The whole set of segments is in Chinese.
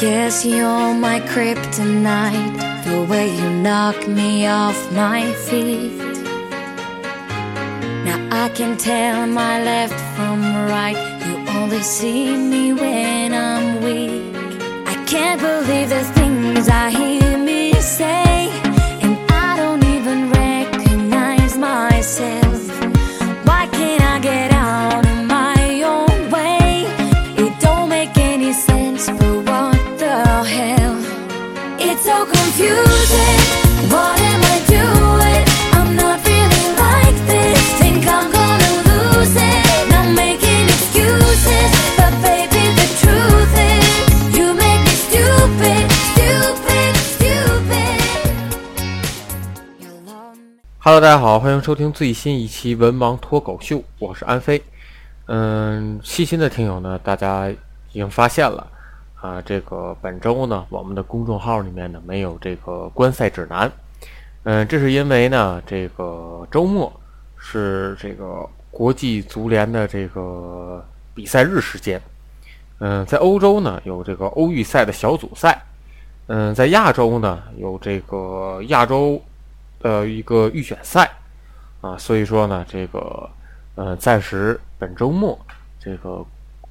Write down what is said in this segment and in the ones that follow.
Guess you're my kryptonite, the way you knock me off my feet. Now I can tell my left from right, you only see me when I'm weak. I can't believe the things I hear me say, 大家好，欢迎收听最新一期《文盲脱口秀》，我是安飞。嗯，细心的听友呢，大家已经发现了啊，这个本周呢，我们的公众号里面呢没有这个观赛指南。嗯，这是因为呢，这个周末是这个国际足联的这个比赛日时间。嗯，在欧洲呢有这个欧预赛的小组赛，嗯，在亚洲呢有这个亚洲呃一个预选赛啊，所以说呢，这个呃，暂时本周末这个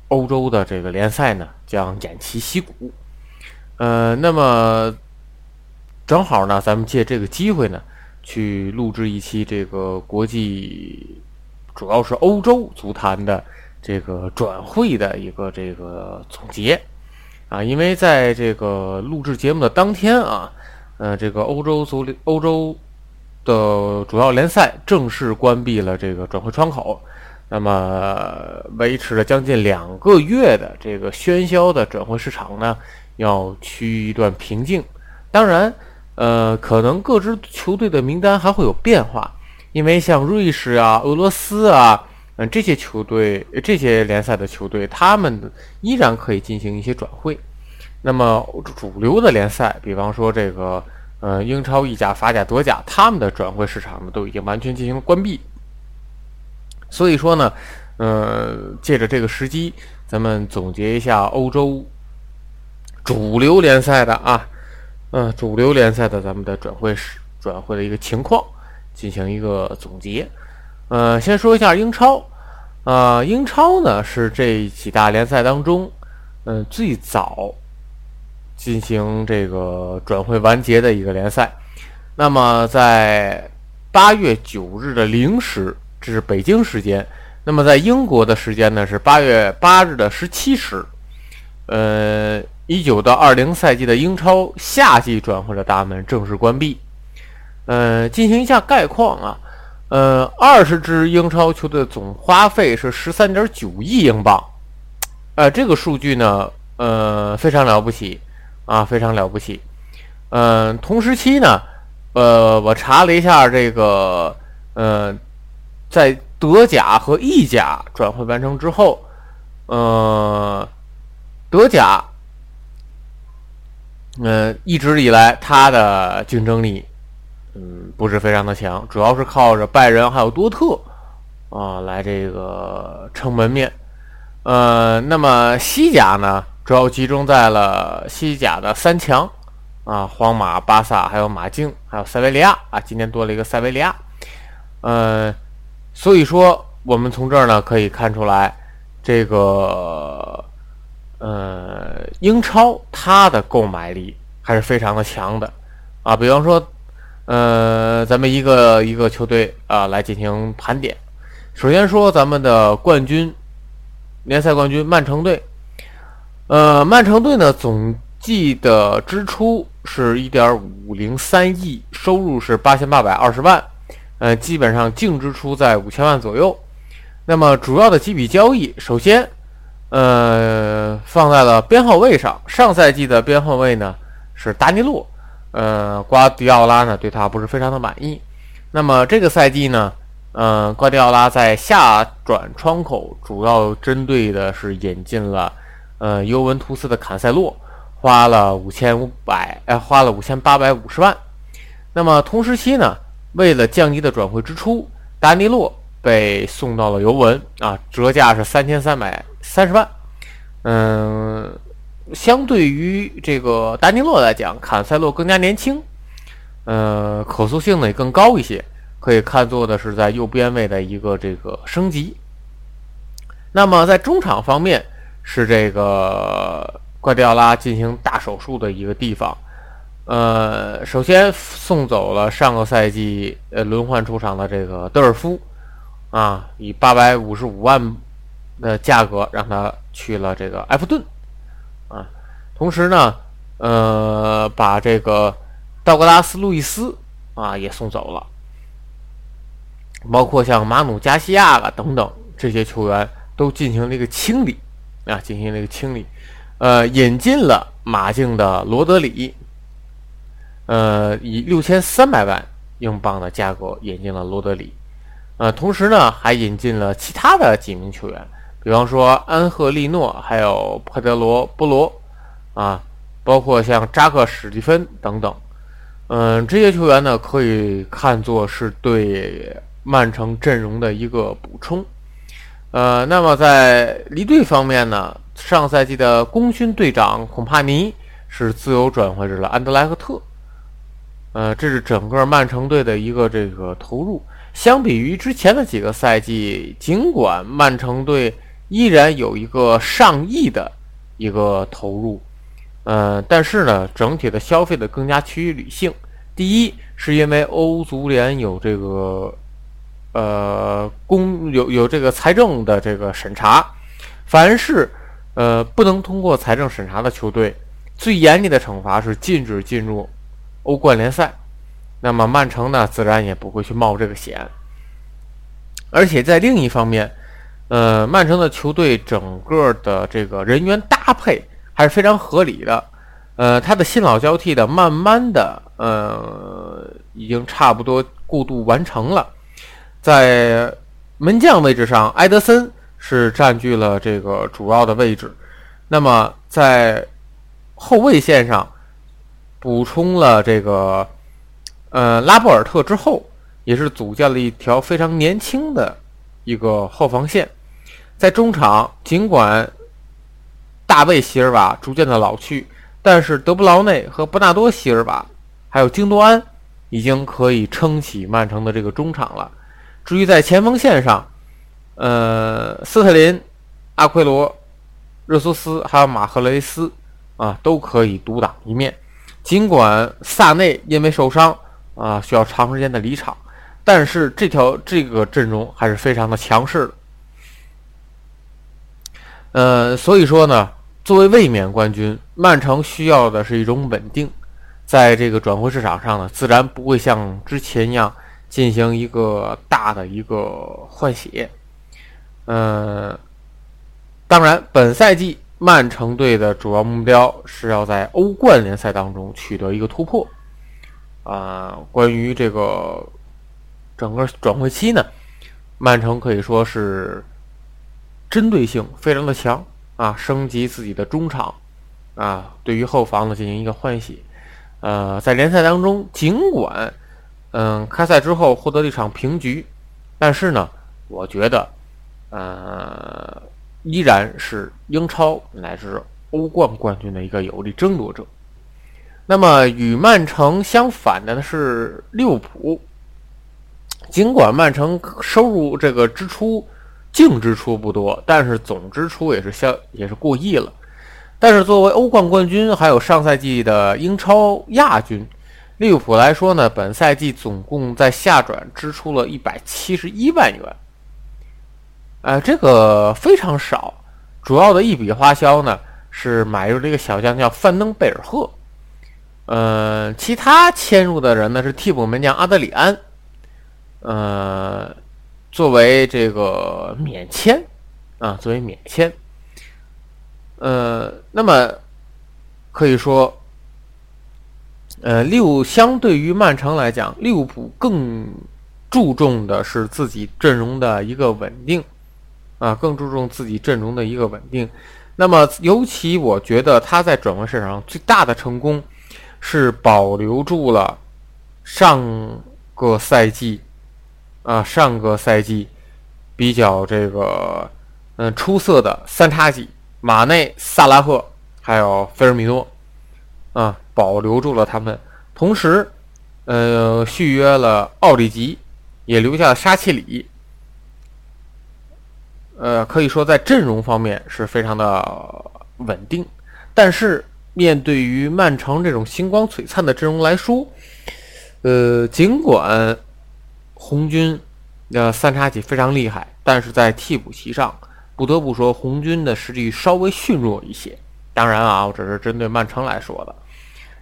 欧洲的这个联赛呢将偃旗息鼓。呃，那么正好呢，咱们借这个机会呢，去录制一期这个国际，主要是欧洲足坛的这个转会的一个这个总结啊，因为在这个录制节目的当天啊，呃，这个欧洲足联欧洲的主要联赛正式关闭了这个转会窗口，那么维持了将近两个月的这个喧嚣的转会市场呢，要趋于一段平静。当然，呃，可能各支球队的名单还会有变化，因为像瑞士啊、俄罗斯啊，嗯、这些球队、这些联赛的球队，他们依然可以进行一些转会。那么主流的联赛，比方说这个呃英超、意甲、法甲、德甲，他们的转会市场呢都已经完全进行了关闭。所以说呢，呃，借着这个时机，咱们总结一下欧洲主流联赛的啊，嗯、主流联赛的咱们的转会市转会的一个情况，进行一个总结。呃，先说一下英超，啊、英超呢是这几大联赛当中，嗯、最早进行这个转会完结的一个联赛。那么在八月九日的零时，这是北京时间。那么在英国的时间呢是八月八日的十七时。呃，一九到二零赛季的英超夏季转会的大门正式关闭。呃，进行一下概况啊，呃，二十支英超球队总花费是十三点九亿英镑。呃，这个数据呢，呃，非常了不起啊，非常了不起。嗯、同时期呢，呃，我查了一下这个，呃，在德甲和意甲转会完成之后，呃，德甲，呃，一直以来它的竞争力，嗯，不是非常的强，主要是靠着拜仁还有多特啊来这个撑门面。呃，那么西甲呢，主要集中在了西甲的三强啊，皇马、巴萨，还有马竞，还有塞维利亚啊，今天多了一个塞维利亚。呃，所以说，我们从这儿呢可以看出来，这个呃，英超它的购买力还是非常的强的啊。比方说，呃，咱们一个一个球队啊来进行盘点。首先说咱们的冠军联赛冠军曼城队，呃，曼城队呢总计的支出是一点五零三亿，收入是八千八百二十万。呃，基本上净支出在五千万左右。那么主要的几笔交易，首先，呃，放在了边后卫上。上赛季的边后卫呢是达尼洛，呃，瓜迪奥拉呢对他不是非常的满意。那么这个赛季呢，呃，瓜迪奥拉在下转窗口主要针对的是引进了呃尤文图斯的坎塞洛，花了五千五百，呃，花了五千八百五十万。那么同时期呢？为了降低的转会支出，达尼洛被送到了尤文啊，折价是三千三百三十万。嗯，相对于这个达尼洛来讲，坎塞洛更加年轻，呃，可塑性呢也更高一些，可以看作的是在右边位的一个这个升级。那么在中场方面，是这个瓜迪奥拉进行大手术的一个地方。呃，首先送走了上个赛季呃轮换出场的这个德尔夫，啊，以八百五十五万的价格让他去了这个埃弗顿，啊，同时呢，呃，把这个道格拉斯·路易斯啊也送走了，包括像马努·加西亚啊等等这些球员都进行了一个清理，啊，进行了一个清理，呃，引进了马竞的罗德里。呃，以六千三百万英镑的价格引进了罗德里，呃，同时呢，还引进了其他的几名球员，比方说安赫利诺，还有佩德罗·波罗，啊，包括像扎克·史蒂芬等等，嗯，这些球员呢，可以看作是对曼城阵容的一个补充。呃，那么在离队方面呢，上赛季的功勋队长孔帕尼是自由转会至了安德莱赫特。呃，这是整个曼城队的一个这个投入。相比于之前的几个赛季，尽管曼城队依然有一个上亿的一个投入，呃，但是呢，整体的消费的更加趋于理性。第一，是因为欧足联有这个呃公有有这个财政的这个审查，凡是呃不能通过财政审查的球队，最严厉的惩罚是禁止进入。欧冠联赛，那么曼城呢，自然也不会去冒这个险。而且在另一方面，呃，曼城的球队整个的这个人员搭配还是非常合理的。呃，他的新老交替的，慢慢的，呃，已经差不多过渡完成了。在门将位置上，埃德森是占据了这个主要的位置。那么在后卫线上。补充了这个，呃，拉波尔特之后，也是组建了一条非常年轻的一个后防线。在中场，尽管大卫席尔瓦逐渐的老去，但是德布劳内和伯纳多席尔瓦还有京多安已经可以撑起曼城的这个中场了。至于在前锋线上，呃，斯特林、阿奎罗、热苏斯还有马赫雷斯啊，都可以独当一面。尽管萨内因为受伤啊需要长时间的离场，但是这条这个阵容还是非常的强势的。呃，所以说呢，作为卫冕冠军，曼城需要的是一种稳定，在这个转会市场上呢，自然不会像之前一样进行一个大的一个换血。嗯，当然，本赛季。曼城队的主要目标是要在欧冠联赛当中取得一个突破。啊，关于这个整个转会期呢，曼城可以说是针对性非常的强啊，升级自己的中场啊，对于后防呢进行一个换血。呃，在联赛当中，尽管嗯开赛之后获得了一场平局，但是呢，我觉得呃。依然是英超乃至欧冠冠军的一个有力争夺者。那么与曼城相反的是利物浦。尽管曼城收入这个支出净支出不多，但是总支出也是相也是过亿了。但是作为欧冠冠军，还有上赛季的英超亚军，利物浦来说呢，本赛季总共在下转支出了一百七十一万元，呃，这个非常少。主要的一笔花销呢是买入这个小将叫范登贝尔赫，呃，其他迁入的人呢是替补门将阿德里安，呃，作为这个免签啊，作为免签。呃，那么可以说，呃，六相对于曼城来讲，利物浦更注重的是自己阵容的一个稳定，啊，更注重自己阵容的一个稳定。那么，尤其我觉得他在转会市场上最大的成功，是保留住了上个赛季，啊，上个赛季比较这个嗯出色的三叉戟。马内、萨拉赫还有菲尔米诺，啊，保留住了他们，同时，呃，续约了奥里吉，也留下了沙奇里，呃，可以说在阵容方面是非常的稳定。但是，面对于曼城这种星光璀璨的阵容来说，呃，尽管红军的三叉戟非常厉害，但是在替补席上。不得不说，红军的实力稍微逊弱一些。当然啊，我只是针对曼城来说的，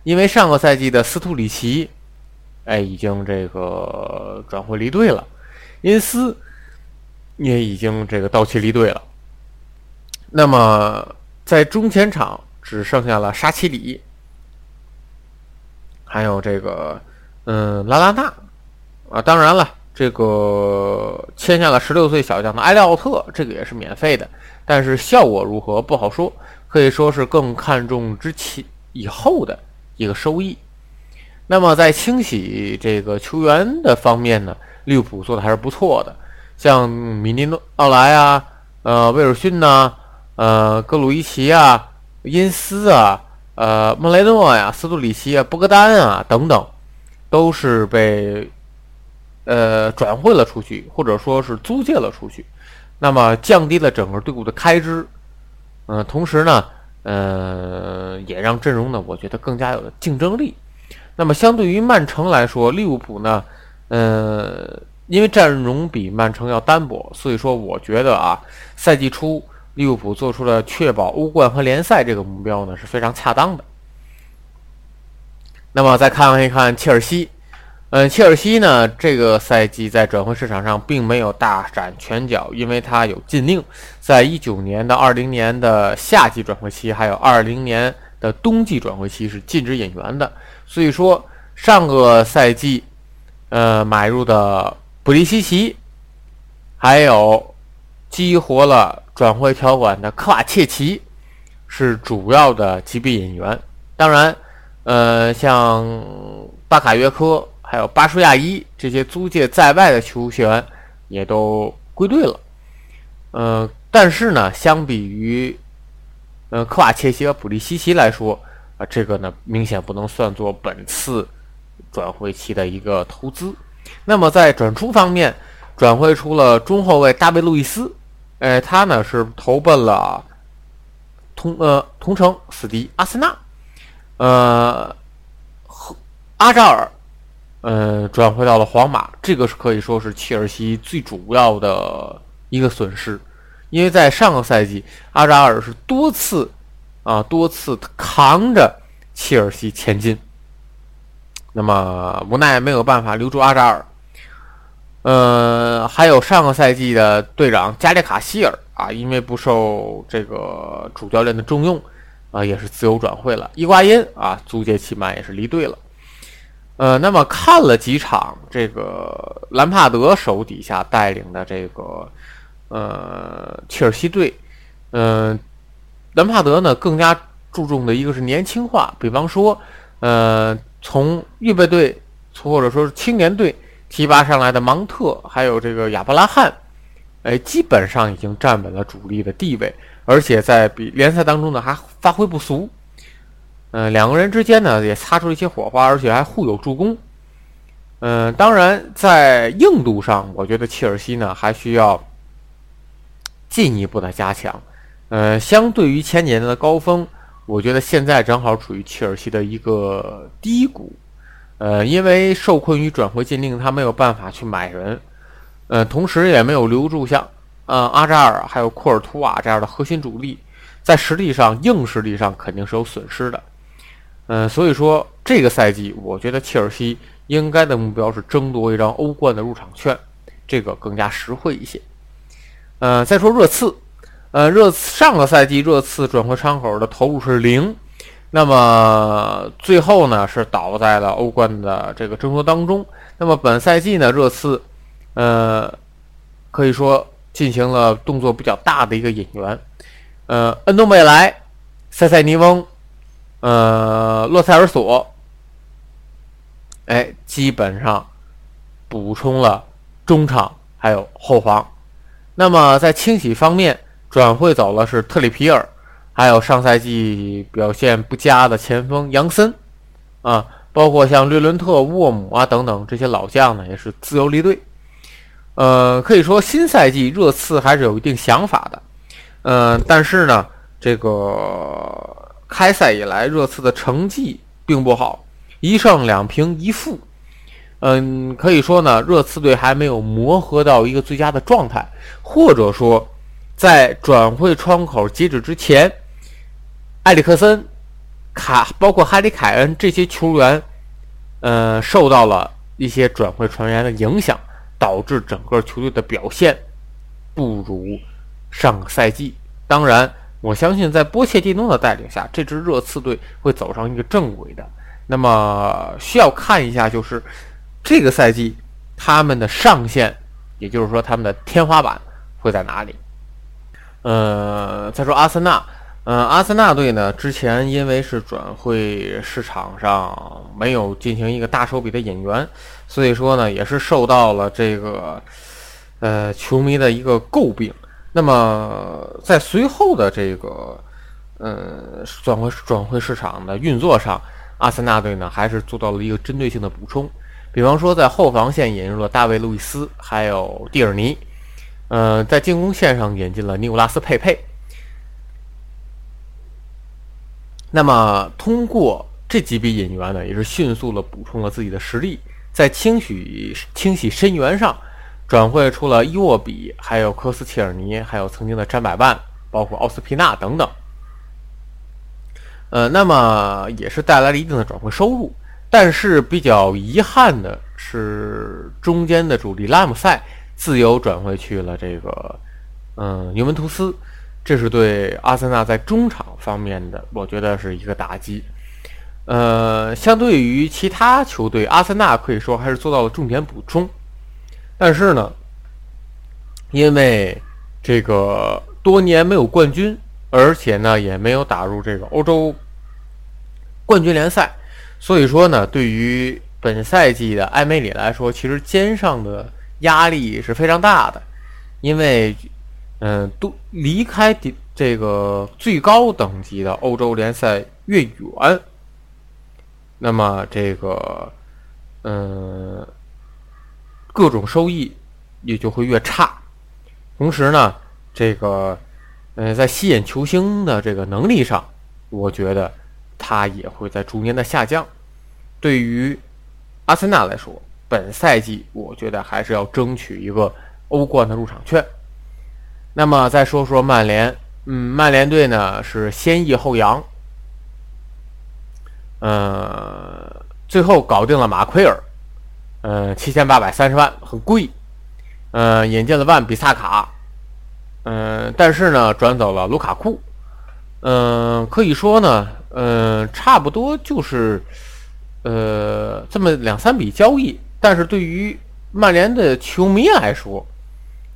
因为上个赛季的斯图里奇，哎，已经这个转会离队了，因斯也已经这个到期离队了。那么在中前场只剩下了沙奇里，还有这个嗯拉拉纳啊，当然了。这个签下了十六岁小将的埃利奥特，这个也是免费的，但是效果如何不好说，可以说是更看重之前以后的一个收益。那么在清洗这个球员的方面呢，利物浦做的还是不错的，像米尼诺奥莱啊，呃，威尔逊呐，呃，格鲁伊奇啊，因斯啊，呃，莫雷诺呀，斯图里奇啊，博格丹啊等等，都是被。呃，转会了出去，或者说是租借了出去，那么降低了整个队伍的开支，嗯，同时呢，呃，也让阵容呢，我觉得更加有竞争力。那么相对于曼城来说，利物浦呢，呃，因为阵容比曼城要单薄，所以说我觉得啊，赛季初利物浦做出了确保欧冠和联赛这个目标呢是非常恰当的。那么再看一看切尔西。嗯，切尔西呢，这个赛季在转会市场上并没有大展拳脚，因为他有禁令，在一九年到二零年的夏季转会期，还有二零年的冬季转会期是禁止引援的。所以说，上个赛季，呃，买入的布利西奇，还有激活了转会条款的科瓦切奇，是主要的级别引援。当然，呃，像巴卡约科。还有巴舒亚伊这些租借在外的球员也都归队了，呃，但是呢，相比于呃科瓦切奇和普利西奇来说，啊，这个呢明显不能算作本次转会期的一个投资。那么在转出方面，转会出了中后卫大卫路易斯，哎，他呢是投奔了同呃同城死敌阿森纳，呃，和阿扎尔。呃，转会到了皇马，这个是可以说是切尔西最主要的一个损失，因为在上个赛季，阿扎尔是多次啊多次扛着切尔西前进，那么无奈没有办法留住阿扎尔。呃，还有上个赛季的队长加里卡希尔啊，因为不受这个主教练的重用啊，也是自由转会了。伊瓜因啊，租借期满也是离队了。呃，那么看了几场这个兰帕德手底下带领的这个呃切尔西队，嗯，兰帕德呢更加注重的一个是年轻化，比方说，呃，从预备队或者说是青年队提拔上来的芒特，还有这个亚伯拉罕，哎，基本上已经站稳了主力的地位，而且在比联赛当中呢还发挥不俗。嗯，两个人之间呢也擦出了一些火花，而且还互有助攻。嗯，当然在硬度上，我觉得切尔西呢还需要进一步的加强。呃，相对于前几年的高峰，我觉得现在正好处于切尔西的一个低谷。呃，因为受困于转会禁令，他没有办法去买人，呃，同时也没有留住像呃阿扎尔还有库尔图瓦这样的核心主力，在实力上硬实力上肯定是有损失的。嗯，所以说这个赛季，我觉得切尔西应该的目标是争夺一张欧冠的入场券，这个更加实惠一些。呃，再说热刺，呃，热上个赛季热刺转会窗口的投入是零。那么最后呢，是倒在了欧冠的这个争夺当中。那么本赛季呢，热刺，呃，可以说进行了动作比较大的一个引援，呃，恩东贝莱、塞塞尼翁、呃，洛塞尔索，哎，基本上补充了中场还有后防。那么在清洗方面，转会走了是特里皮尔。还有上赛季表现不佳的前锋杨森，啊，包括像略伦特、沃姆啊等等这些老将呢，也是自由离队。呃，可以说新赛季热刺还是有一定想法的。嗯，但是呢，这个开赛以来热刺的成绩并不好，一胜两平一负。嗯，可以说呢，热刺队还没有磨合到一个最佳的状态，或者说在转会窗口截止之前。埃里克森、卡包括哈里凯恩这些球员，呃，受到了一些转会传言的影响，导致整个球队的表现不如上个赛季。当然，我相信在波切蒂诺的带领下，这支热刺队会走上一个正轨的。那么需要看一下，就是这个赛季他们的上限，也就是说他们的天花板会在哪里？呃，再说阿森纳。嗯，阿森纳队呢，之前因为是转会市场上没有进行一个大手笔的引援，所以说呢，也是受到了这个呃球迷的一个诟病。那么在随后的这个呃转会转会市场的运作上，阿森纳队呢还是做到了一个针对性的补充，比方说在后防线引入了大卫·路易斯，还有蒂尔尼，呃，在进攻线上引进了尼古拉斯·佩佩。那么，通过这几笔引援呢，也是迅速的补充了自己的实力，在清洗清洗深源上，转会出了伊沃比，还有科斯切尔尼，还有曾经的詹百万，包括奥斯皮纳等等。呃，那么也是带来了一定的转会收入，但是比较遗憾的是，中间的主力拉姆塞自由转会去了这个，嗯，尤文图斯。这是对阿森纳在中场方面的，我觉得是一个打击。呃，相对于其他球队，阿森纳可以说还是做到了重点补充。但是呢，因为这个多年没有冠军，而且呢也没有打入这个欧洲冠军联赛，所以说呢，对于本赛季的埃梅里来说，其实肩上的压力是非常大的，因为。嗯，都离开这个最高等级的欧洲联赛越远，那么这个嗯各种收益也就会越差。同时呢，这个嗯在吸引球星的这个能力上，我觉得他也会在逐年的下降。对于阿森纳来说，本赛季我觉得还是要争取一个欧冠的入场券。那么再说说曼联，嗯，曼联队呢是先抑后扬，呃，最后搞定了马奎尔，呃，七千八百三十万，很贵，呃，引进了万比萨卡，嗯，但是呢，转走了卢卡库，嗯，可以说呢，嗯，差不多就是，呃，这么两三笔交易，但是对于曼联的球迷来说。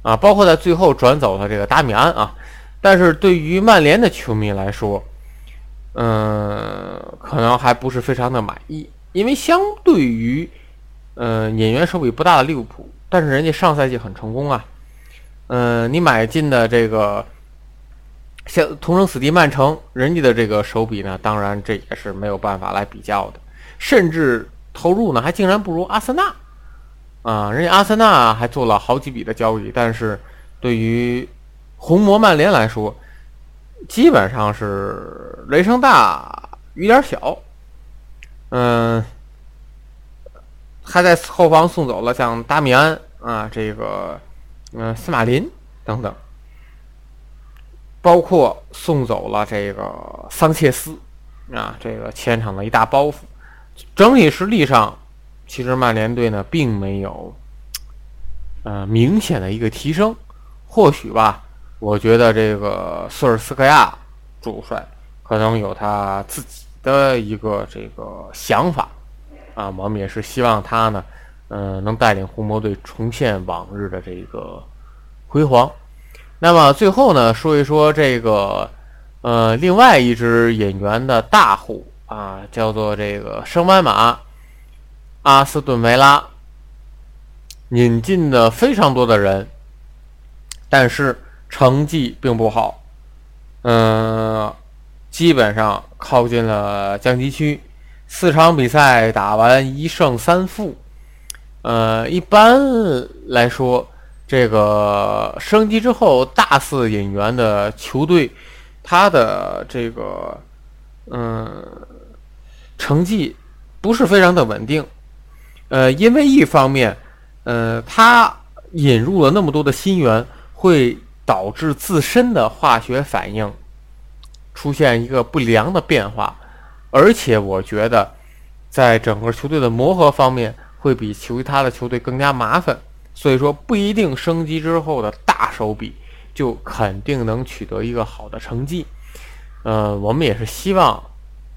啊，包括在最后转走了这个达米安啊，但是对于曼联的球迷来说，嗯，可能还不是非常的满意，因为相对于，嗯，引援手笔不大的利物浦，但是人家上赛季很成功啊，嗯，你买进的这个像同城死敌曼城，人家的这个手笔呢，当然这也是没有办法来比较的，甚至投入呢还竟然不如阿森纳。啊，人家阿森纳还做了好几笔的交易，但是对于红魔曼联来说，基本上是雷声大雨点小。嗯，还在后方送走了像达米安啊，这个嗯斯马林等等，包括送走了这个桑切斯啊，这个前场的一大包袱。整体实力上，其实曼联队呢并没有呃明显的一个提升。或许吧，我觉得这个索尔斯克亚主帅可能有他自己。的一个这个想法啊，我们也是希望他呢，嗯，能带领红魔队重现往日的这个辉煌。那么最后呢，说一说这个呃，另外一支引援的大户啊，叫做这个圣班马阿斯顿维拉，引进的非常多的人，但是成绩并不好，嗯。基本上靠近了降级区，四场比赛打完一胜三负。呃，一般来说，这个升级之后大肆引援的球队，他的这个嗯成绩不是非常的稳定。呃，因为一方面，呃，他引入了那么多的新援，会导致自身的化学反应。出现一个不良的变化，而且我觉得，在整个球队的磨合方面会比其他的球队更加麻烦，所以说不一定升级之后的大手笔就肯定能取得一个好的成绩。呃，我们也是希望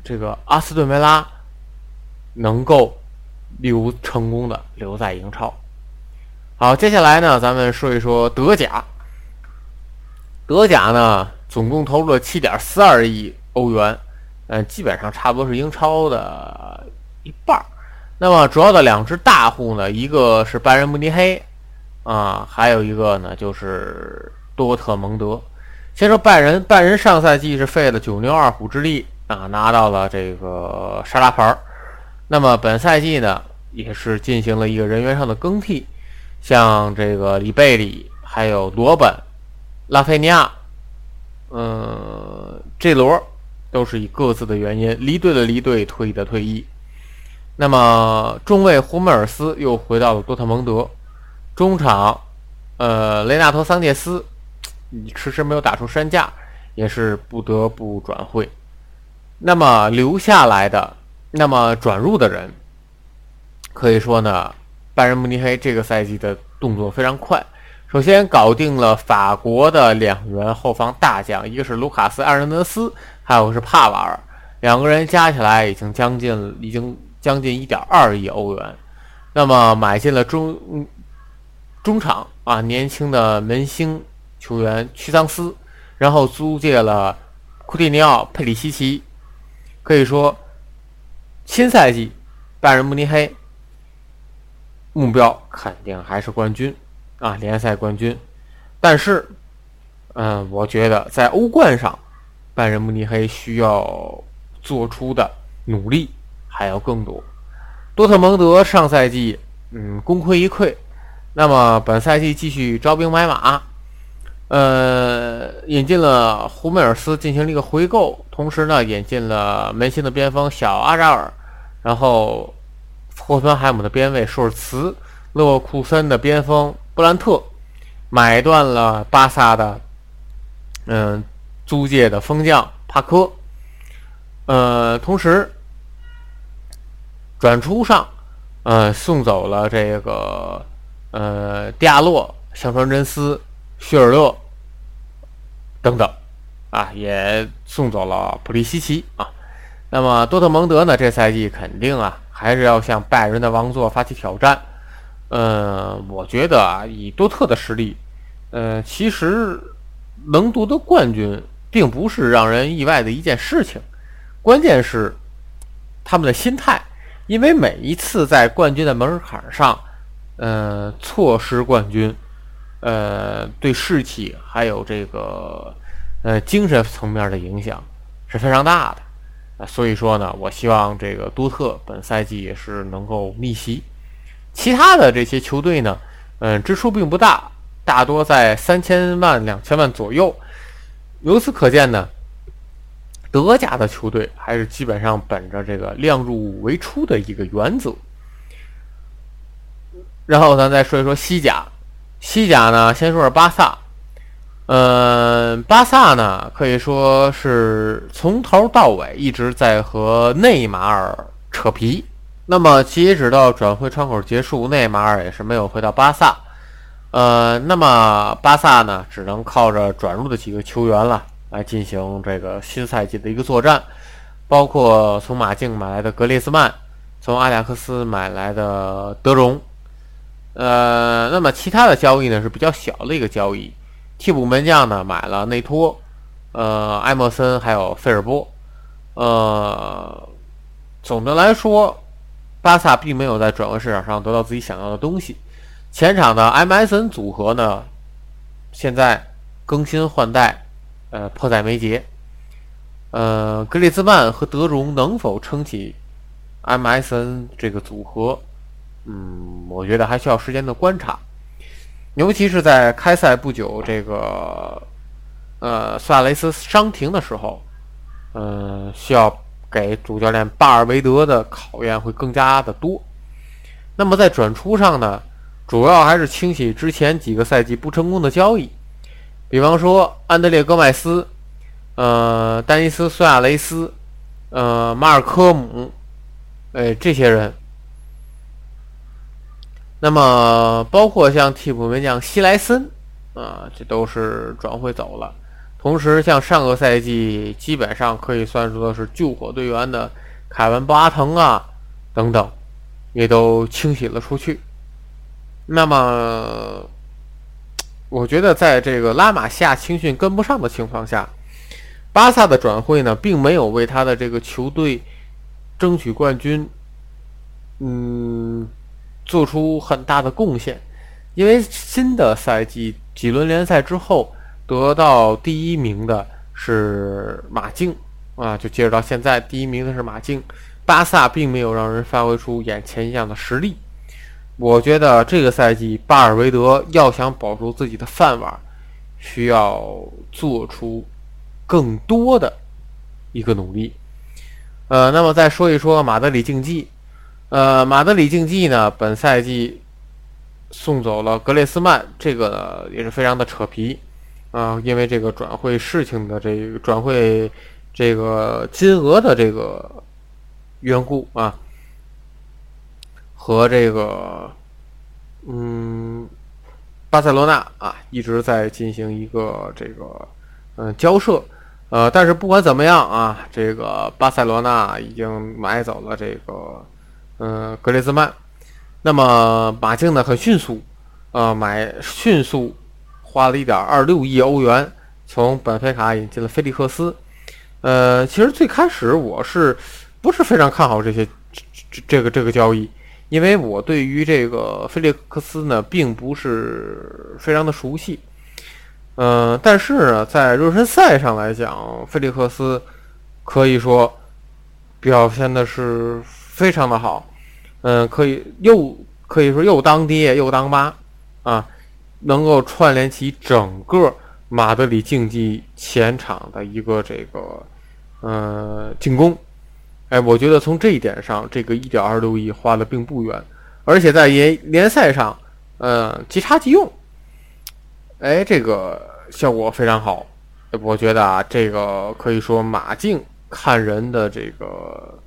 这个阿斯顿维拉能够留成功的留在英超。好，接下来呢，咱们说一说德甲。德甲呢？总共投入了七点四二亿欧元，嗯，基本上差不多是英超的一半。那么主要的两只大户呢，一个是拜仁慕尼黑，啊，还有一个呢就是多特蒙德。先说拜仁，拜仁上赛季是费了九牛二虎之力啊，拿到了这个沙拉牌。那么本赛季呢，也是进行了一个人员上的更替，像这个里贝里，还有罗本、拉菲尼亚。嗯，这轮都是以各自的原因离队的离队，退役的退役。那么中卫胡梅尔斯又回到了多特蒙德，中场呃雷纳托桑切斯 迟迟没有打出身价，也是不得不转会。那么留下来的，那么转入的人，可以说呢，拜仁慕尼黑这个赛季的动作非常快。首先搞定了法国的两员后防大将，一个是卢卡斯·埃尔南德斯，还有是帕瓦尔，两个人加起来已经将近已经将近一点二亿欧元。那么买进了中中场啊年轻的门兴球员屈桑斯，然后租借了库蒂尼奥、佩里西奇。可以说，新赛季拜仁慕尼黑目标肯定还是冠军。啊，联赛冠军，但是，嗯，我觉得在欧冠上，拜仁慕尼黑需要做出的努力还要更多。多特蒙德上赛季，嗯，功亏一篑，那么本赛季继续招兵买马，呃，引进了胡梅尔斯进行了一个回购，同时呢，引进了门兴的边锋小阿扎尔，然后霍芬海姆的边卫舒尔茨，勒沃库森的边锋。布兰特买断了巴萨的，嗯，租借的锋将帕科，呃，同时转出上，呃，送走了这个呃迪亚洛、香川真司、叙尔勒等等，啊，也送走了普利西奇啊。那么多特蒙德呢，这赛季肯定啊，还是要向拜仁的王座发起挑战。呃，我觉得啊，以多特的实力，呃，其实能夺得冠军并不是让人意外的一件事情。关键是他们的心态，因为每一次在冠军的门槛上，呃，错失冠军，呃，对士气还有这个呃精神层面的影响是非常大的。啊，所以说呢，我希望这个多特本赛季也是能够逆袭。其他的这些球队呢，嗯，支出并不大，大多在三千万、两千万左右。由此可见呢，德甲的球队还是基本上本着这个量入为出的一个原则。然后咱再说一说西甲，西甲呢，先说说巴萨。嗯，巴萨呢，可以说是从头到尾一直在和内马尔扯皮。那么，截止到转会窗口结束，内马尔也是没有回到巴萨。呃，那么巴萨呢，只能靠着转入的几个球员了，来进行这个新赛季的一个作战，包括从马竞买来的格列兹曼，从阿贾克斯买来的德容。呃，那么其他的交易呢是比较小的一个交易。替补门将呢买了内托，呃，埃默森还有费尔波。呃，总的来说，巴萨并没有在转会市场上得到自己想要的东西。前场的 MSN 组合呢，现在更新换代，呃，迫在眉睫。呃，格列兹曼和德容能否撑起 MSN 这个组合？嗯，我觉得还需要时间的观察，尤其是在开赛不久，这个呃，苏亚雷斯伤停的时候，嗯，需要给主教练巴尔韦德的考验会更加的多。那么在转出上呢，主要还是清洗之前几个赛季不成功的交易，比方说安德烈戈麦斯，呃，丹尼斯苏亚雷斯，呃，马尔科姆，哎，这些人。那么，包括像替补门将希莱森，啊，这都是转会走了。同时，像上个赛季基本上可以算作是救火队员的凯文·巴滕啊，等等，也都清洗了出去。那么，我觉得在这个拉玛西亚青训跟不上的情况下，巴萨的转会呢，并没有为他的这个球队争取冠军，嗯。做出很大的贡献，因为新的赛季几轮联赛之后得到第一名的是马竞啊，就截止到现在，第一名的是马竞，巴萨并没有让人发挥出眼前一样的实力。我觉得这个赛季巴尔韦德要想保住自己的饭碗，需要做出更多的一个努力。呃，那么再说一说马德里竞技。呃，马德里竞技呢，本赛季送走了格列斯曼，这个也是非常的扯皮啊，因为这个转会事情的这个转会这个金额的这个缘故啊，和这个嗯巴塞罗那啊一直在进行一个这个嗯交涉，呃，但是不管怎么样啊，这个巴塞罗那已经买走了这个。嗯，格列兹曼。那么马竞呢？很迅速，呃，买迅速花了一点二六亿欧元，从本菲卡引进了菲利克斯。呃，其实最开始我是不是非常看好这些这这个这个交易？因为我对于这个菲利克斯呢，并不是非常的熟悉。嗯，但是呢，在热身赛上来讲，菲利克斯可以说表现的是。非常的好，嗯，可以又可以说又当爹又当妈，啊，能够串联起整个马德里竞技前场的一个这个，呃，进攻，哎，我觉得从这一点上，这个一点二六亿花的并不远，而且在联联赛上，呃，即插即用，哎，这个效果非常好，我觉得啊，这个可以说马竞看人的这个。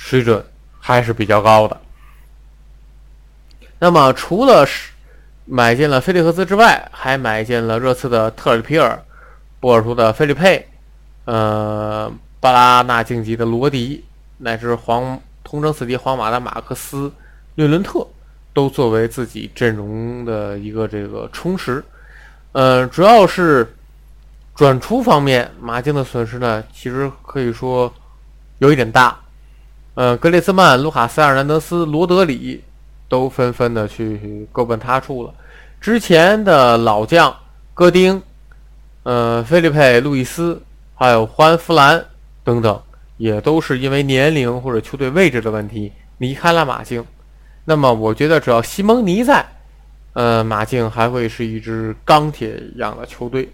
水准还是比较高的。那么，除了是买进了菲利克斯之外，还买进了热刺的特里皮尔、波尔图的菲利佩、呃巴拉纳竞技的罗迪，乃至皇同城死敌皇马的马克斯·略伦特，都作为自己阵容的一个这个充实。呃，主要是转出方面，马竞的损失呢，其实可以说有一点大。呃，格列兹曼、卢卡斯·尔南德斯、罗德里都纷纷的去各奔他处了。之前的老将戈丁、呃，菲利佩·路易斯，还有欢·弗兰等等，也都是因为年龄或者球队位置的问题离开了马竞。那么我觉得只要西蒙尼在，呃，马竞还会是一支钢铁一样的球队。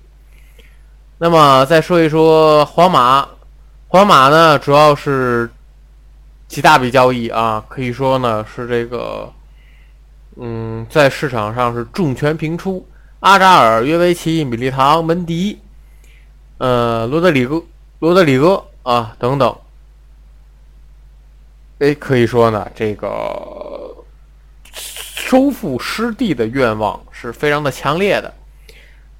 那么再说一说皇马，皇马呢主要是几大笔交易啊，可以说呢是这个，嗯，在市场上是重拳频出，阿扎尔、约维奇、米利唐、门迪，呃，罗德里戈、罗德里戈啊等等。哎，可以说呢，这个收复失地的愿望是非常的强烈的。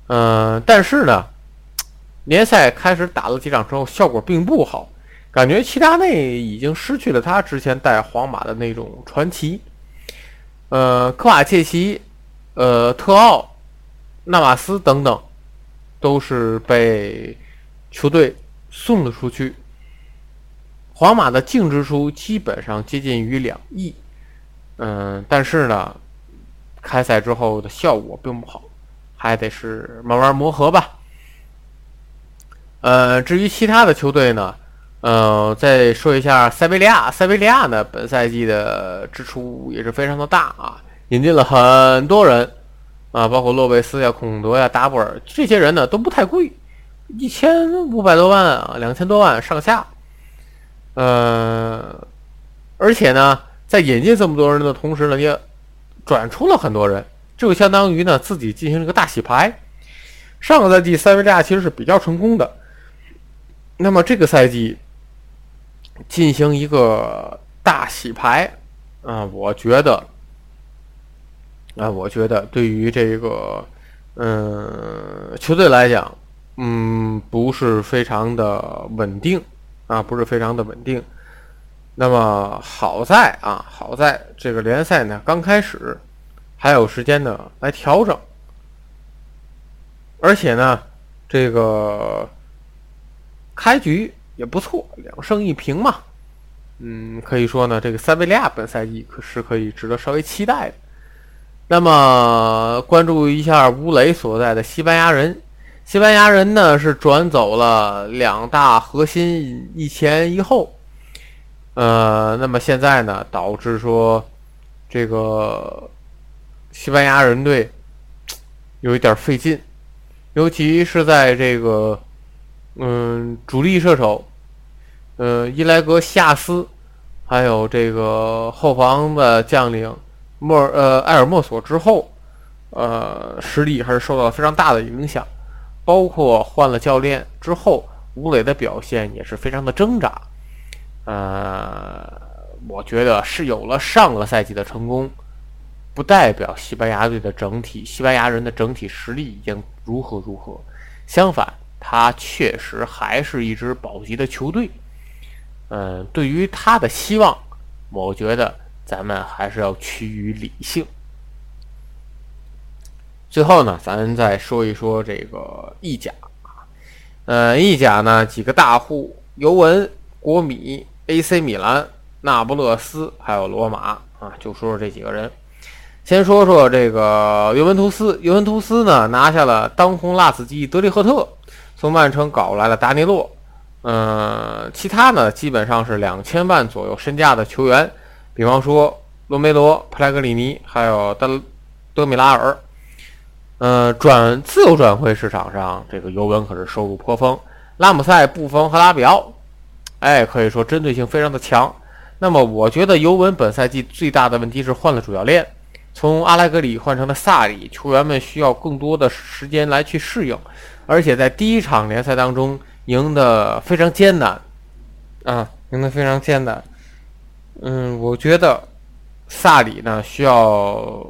嗯，但是呢。联赛开始打了几场之后，效果并不好，感觉齐达内已经失去了他之前带皇马的那种传奇。呃，科瓦切奇、呃特奥、纳瓦斯等等，都是被球队送了出去。皇马的净支出基本上接近于两亿，嗯，但是呢，开赛之后的效果并不好，还得是慢慢磨合吧。呃，至于其他的球队呢，呃，再说一下塞维利亚。塞维利亚呢，本赛季的支出也是非常的大啊，引进了很多人啊，包括洛贝斯呀、孔德呀、达布尔这些人呢都不太贵，一千五百多万啊，两千多万上下。呃，而且呢，在引进这么多人的同时呢，也转出了很多人，就相当于呢自己进行了个大洗牌。上个赛季塞维利亚其实是比较成功的。那么这个赛季进行一个大洗牌啊，我觉得啊，我觉得对于这个嗯球队来讲，嗯，不是非常的稳定啊，不是非常的稳定。那么好在啊，好在这个联赛呢刚开始，还有时间呢来调整，而且呢这个。开局也不错，两胜一平嘛，嗯，可以说呢，这个塞维利亚本赛季可是可以值得稍微期待的。那么关注一下吴磊所在的西班牙人，西班牙人呢是转走了两大核心，一前一后，呃，那么现在呢导致说这个西班牙人队有一点费劲，尤其是在这个。嗯，主力射手，呃，伊莱格夏斯，还有这个后防的将领莫呃埃尔莫索之后，呃，实力还是受到了非常大的影响。包括换了教练之后，吴磊的表现也是非常的挣扎。呃，我觉得是有了上个赛季的成功，不代表西班牙队的整体西班牙人的整体实力已经如何如何。相反。他确实还是一支保级的球队，嗯，对于他的希望，我觉得咱们还是要趋于理性。最后呢，咱再说一说这个意甲啊，呃，意甲呢几个大户：尤文、国米、AC 米兰、那不勒斯，还有罗马啊，就说说这几个人。先说说这个尤文图斯，尤文图斯呢拿下了当红辣子鸡德里赫特。从曼城搞来了达尼洛，嗯，其他呢基本上是两千万左右身价的球员，比方说罗梅罗、普莱格里尼，还有德德米拉尔。嗯，转自由转会市场上，这个尤文可是收入颇丰。拉姆塞、布冯和拉比奥，哎，可以说针对性非常的强。那么，我觉得尤文本赛季最大的问题是换了主教练，从阿莱格里换成了萨里，球员们需要更多的时间来去适应。而且在第一场联赛当中赢得非常艰难，啊，赢得非常艰难。嗯，我觉得萨里呢需要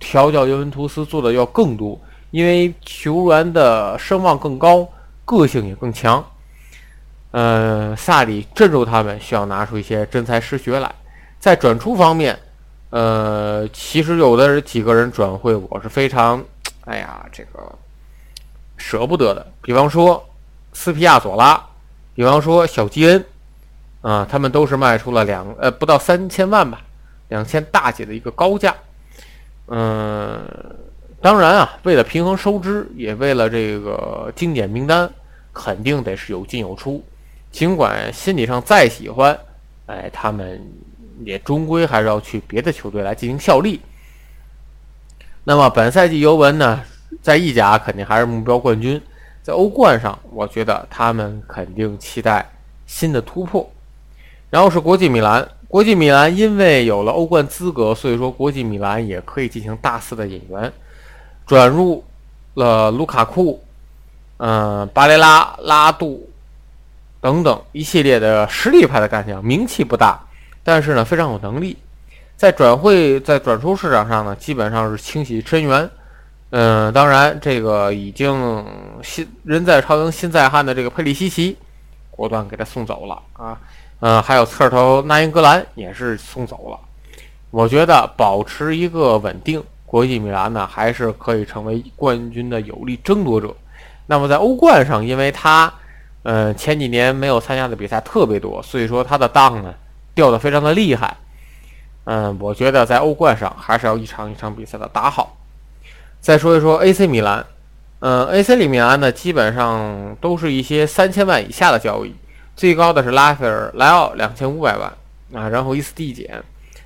调教尤文图斯做的要更多，因为球员的声望更高，个性也更强。呃，萨里镇住他们需要拿出一些真才实学来。在转出方面，呃，其实有的几个人转会我是非常，哎呀，这个。舍不得的，比方说斯皮亚佐拉，比方说小基恩，啊，他们都是卖出了两呃不到三千万吧，两千大几的一个高价。嗯，当然啊，为了平衡收支，也为了这个经典名单，肯定得是有进有出。尽管心理上再喜欢，哎，他们也终归还是要去别的球队来进行效力。那么本赛季尤文呢，在意甲肯定还是目标冠军，在欧冠上，我觉得他们肯定期待新的突破。然后是国际米兰，国际米兰因为有了欧冠资格，所以说国际米兰也可以进行大肆的引援，转入了卢卡库、嗯巴雷拉、拉杜等等一系列的实力派的干将，名气不大，但是呢非常有能力。在转会在转出市场上呢，基本上是清洗深源。嗯，当然这个已经心人在朝阳心在汉的这个佩里西奇，果断给他送走了啊。嗯，还有侧头纳英格兰也是送走了。我觉得保持一个稳定，国际米兰呢还是可以成为冠军的有力争夺者。那么在欧冠上，因为他，嗯，前几年没有参加的比赛特别多，所以说他的档呢掉的非常的厉害。嗯，我觉得在欧冠上还是要一场一场比赛的打好。再说一说 AC 米兰，嗯，AC 米兰呢基本上都是一些三千万以下的交易。最高的是拉斐尔莱奥两千五百万啊，然后依次递减，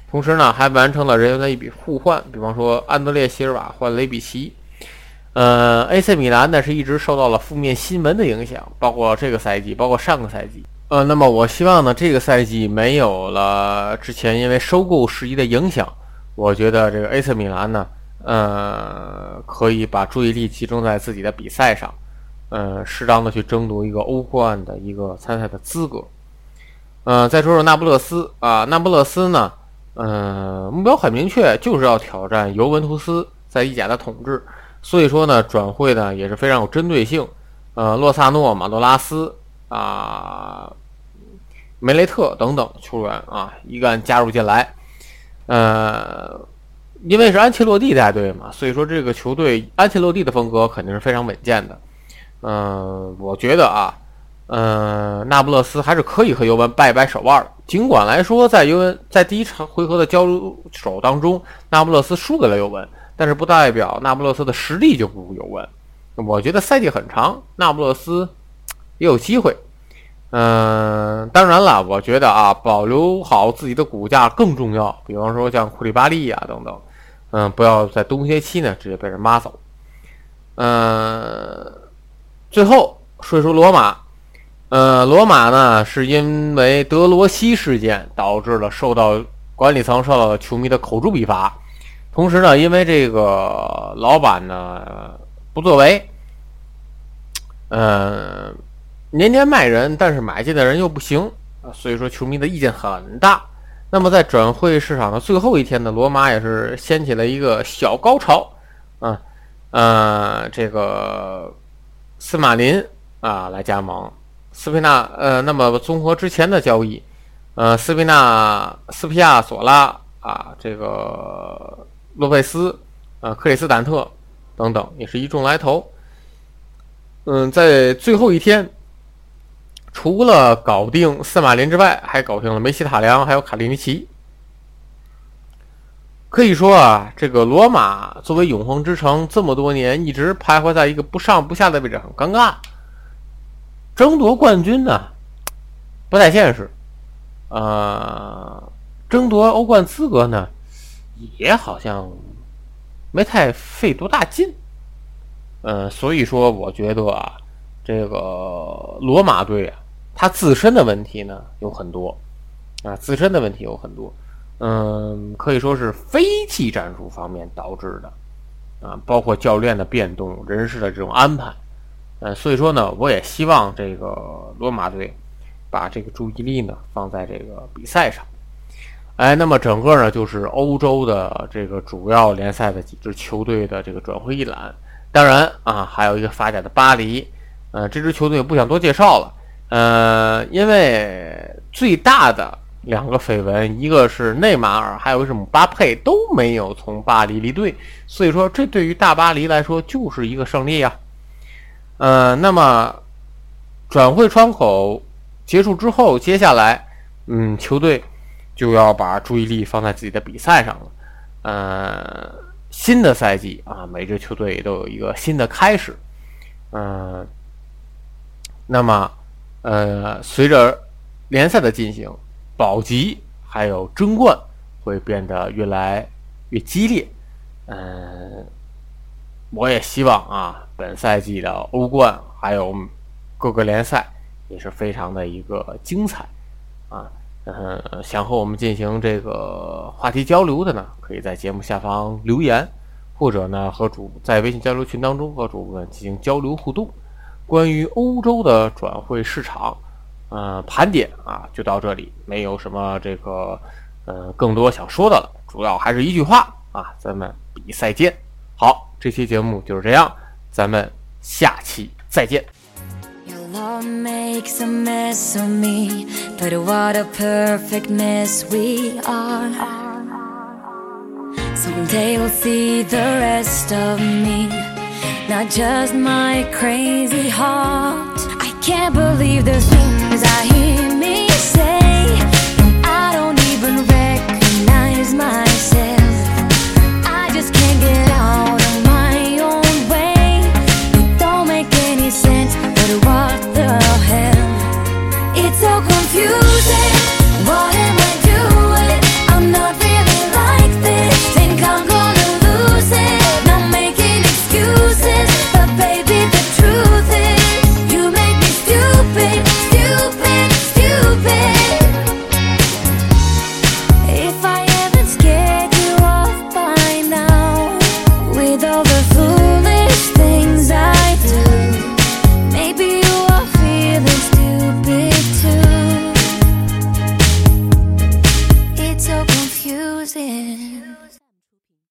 同时呢还完成了人员的一笔互换，比方说安德烈席尔瓦换雷比奇。呃，AC 米兰呢是一直受到了负面新闻的影响，包括这个赛季，包括上个赛季。呃，那么我希望呢这个赛季没有了之前因为收购事宜的影响，我觉得这个 AC 米兰呢，呃，可以把注意力集中在自己的比赛上。呃，适当的去争夺一个欧冠的一个参赛的资格。呃，再说说那不勒斯啊，那不勒斯呢，呃，目标很明确，就是要挑战尤文图斯在意甲的统治。所以说呢，转会呢也是非常有针对性。呃，洛萨诺、马多拉斯啊、梅雷特等等球员啊，一干加入进来。呃，因为是安切洛蒂带队嘛，所以说这个球队安切洛蒂的风格肯定是非常稳健的。嗯，我觉得啊，嗯，那不勒斯还是可以和尤文掰一掰手腕的。尽管来说，在尤文在第一场回合的交手当中，那不勒斯输给了尤文，但是不代表那不勒斯的实力就不如尤文。我觉得赛季很长，那不勒斯也有机会。嗯，当然了，我觉得啊，保留好自己的骨架更重要。比方说像库里巴利呀等等，嗯，不要在冬歇期呢直接被人抹走。嗯。最后说一说罗马，呃，罗马呢是因为德罗西事件导致了受到管理层受到球迷的口诛笔伐，同时呢，因为这个老板呢不作为，呃，年年卖人，但是买进的人又不行，所以说球迷的意见很大。那么在转会市场的最后一天呢，罗马也是掀起了一个小高潮，啊，呃，这个。斯马林啊，来加盟斯皮纳。呃，那么综合之前的交易，呃，斯皮纳、斯皮亚索拉啊，这个洛佩斯、呃，克里斯坦特等等，也是一众来头。嗯，在最后一天，除了搞定斯马林之外，还搞定了梅西塔良，还有卡利尼奇。可以说啊，这个罗马作为永恒之城，这么多年一直徘徊在一个不上不下的位置，很尴尬。争夺冠军呢，不太现实。呃，争夺欧冠资格呢，也好像没太费多大劲。呃，所以说，我觉得啊，这个罗马队啊，他自身的问题呢有很多啊，自身的问题有很多。嗯，可以说是非技战术方面导致的，啊，包括教练的变动、人事的这种安排，呃，所以说呢，我也希望这个罗马队把这个注意力呢放在这个比赛上。哎，那么整个呢就是欧洲的这个主要联赛的几支球队的这个转会一览。当然啊，还有一个法甲的巴黎，呃，这支球队也不想多介绍了，呃，因为最大的。两个绯闻，一个是内马尔，还有一个是姆巴佩都没有从巴黎离队，所以说这对于大巴黎来说就是一个胜利啊。呃，那么转会窗口结束之后，接下来，嗯，球队就要把注意力放在自己的比赛上了。呃，新的赛季啊，每支球队都有一个新的开始。嗯，那么，呃，随着联赛的进行。保级还有争冠会变得越来越激烈。嗯，我也希望啊，本赛季的欧冠还有各个联赛也是非常的一个精彩啊。嗯，想和我们进行这个话题交流的呢，可以在节目下方留言，或者呢和主在微信交流群当中和主播们进行交流互动。关于欧洲的转会市场，呃，盘点啊，就到这里，没有什么这个呃更多想说的了。主要还是一句话啊，咱们比赛见。好，这期节目就是这样，咱们下期再见。Your love makes a mess of me, but what a perfect mess we are. Someday you'll see the rest of me, not just my crazy heart. I can't believe the things myself.